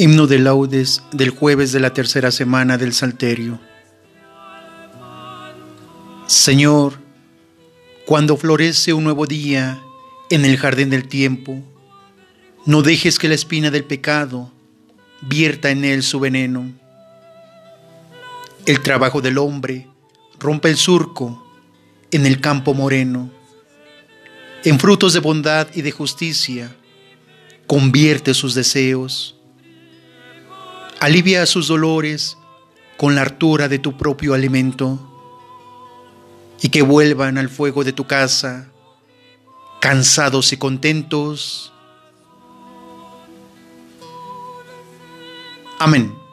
Himno de laudes del jueves de la tercera semana del Salterio. Señor, cuando florece un nuevo día en el jardín del tiempo, no dejes que la espina del pecado vierta en él su veneno. El trabajo del hombre rompe el surco en el campo moreno. En frutos de bondad y de justicia, convierte sus deseos. Alivia sus dolores con la hartura de tu propio alimento y que vuelvan al fuego de tu casa, cansados y contentos. Amén.